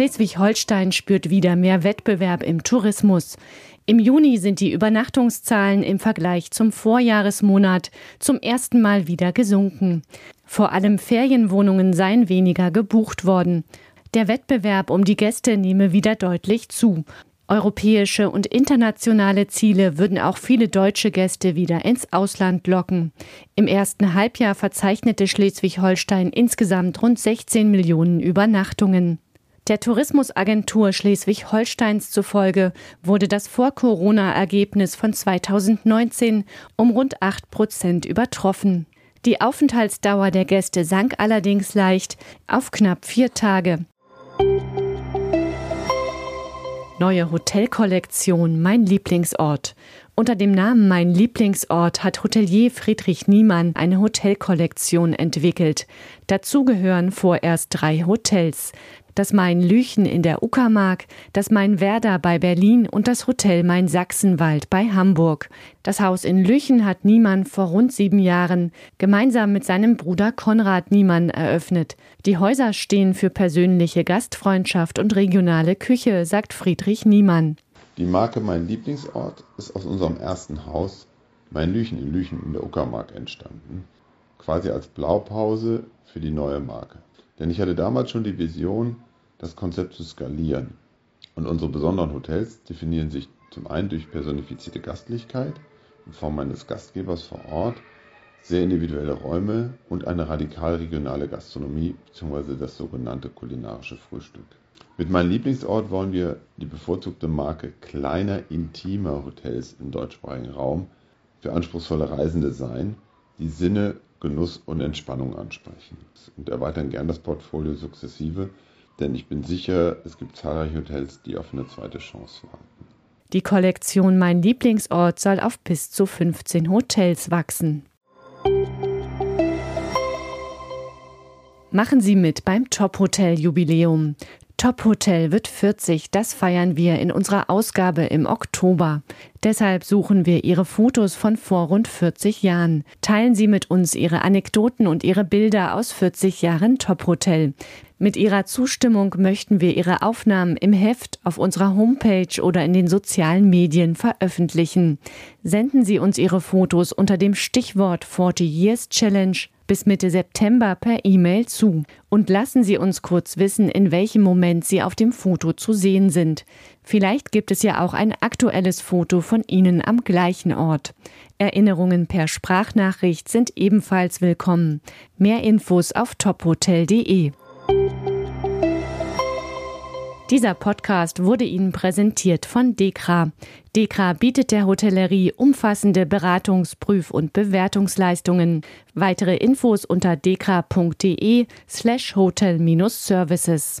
Schleswig-Holstein spürt wieder mehr Wettbewerb im Tourismus. Im Juni sind die Übernachtungszahlen im Vergleich zum Vorjahresmonat zum ersten Mal wieder gesunken. Vor allem Ferienwohnungen seien weniger gebucht worden. Der Wettbewerb um die Gäste nehme wieder deutlich zu. Europäische und internationale Ziele würden auch viele deutsche Gäste wieder ins Ausland locken. Im ersten Halbjahr verzeichnete Schleswig-Holstein insgesamt rund 16 Millionen Übernachtungen. Der Tourismusagentur Schleswig-Holsteins zufolge wurde das Vor-Corona-Ergebnis von 2019 um rund 8 Prozent übertroffen. Die Aufenthaltsdauer der Gäste sank allerdings leicht auf knapp vier Tage. Neue Hotelkollektion Mein Lieblingsort. Unter dem Namen Mein Lieblingsort hat Hotelier Friedrich Niemann eine Hotelkollektion entwickelt. Dazu gehören vorerst drei Hotels das Main Lüchen in der Uckermark, das Main Werder bei Berlin und das Hotel Main Sachsenwald bei Hamburg. Das Haus in Lüchen hat Niemann vor rund sieben Jahren gemeinsam mit seinem Bruder Konrad Niemann eröffnet. Die Häuser stehen für persönliche Gastfreundschaft und regionale Küche, sagt Friedrich Niemann. Die Marke Mein Lieblingsort ist aus unserem ersten Haus, Main Lüchen in Lüchen in der Uckermark, entstanden. Quasi als Blaupause für die neue Marke. Denn ich hatte damals schon die Vision, das Konzept zu skalieren. Und unsere besonderen Hotels definieren sich zum einen durch personifizierte Gastlichkeit in Form eines Gastgebers vor Ort, sehr individuelle Räume und eine radikal regionale Gastronomie bzw. das sogenannte kulinarische Frühstück. Mit meinem Lieblingsort wollen wir die bevorzugte Marke kleiner, intimer Hotels im deutschsprachigen Raum für anspruchsvolle Reisende sein, die Sinne Genuss und Entspannung ansprechen und erweitern gern das Portfolio sukzessive, denn ich bin sicher, es gibt zahlreiche Hotels, die auf eine zweite Chance warten. Die Kollektion Mein Lieblingsort soll auf bis zu 15 Hotels wachsen. Machen Sie mit beim Top Hotel Jubiläum. Top Hotel wird 40, das feiern wir in unserer Ausgabe im Oktober. Deshalb suchen wir Ihre Fotos von vor rund 40 Jahren. Teilen Sie mit uns Ihre Anekdoten und Ihre Bilder aus 40 Jahren Top Hotel. Mit Ihrer Zustimmung möchten wir Ihre Aufnahmen im Heft, auf unserer Homepage oder in den sozialen Medien veröffentlichen. Senden Sie uns Ihre Fotos unter dem Stichwort 40 Years Challenge bis Mitte September per E-Mail zu und lassen Sie uns kurz wissen, in welchem Moment Sie auf dem Foto zu sehen sind. Vielleicht gibt es ja auch ein aktuelles Foto von Ihnen am gleichen Ort. Erinnerungen per Sprachnachricht sind ebenfalls willkommen. Mehr Infos auf tophotel.de. Dieser Podcast wurde Ihnen präsentiert von Dekra. Dekra bietet der Hotellerie umfassende Beratungs-, Prüf- und Bewertungsleistungen. Weitere Infos unter dekra.de slash hotel-services.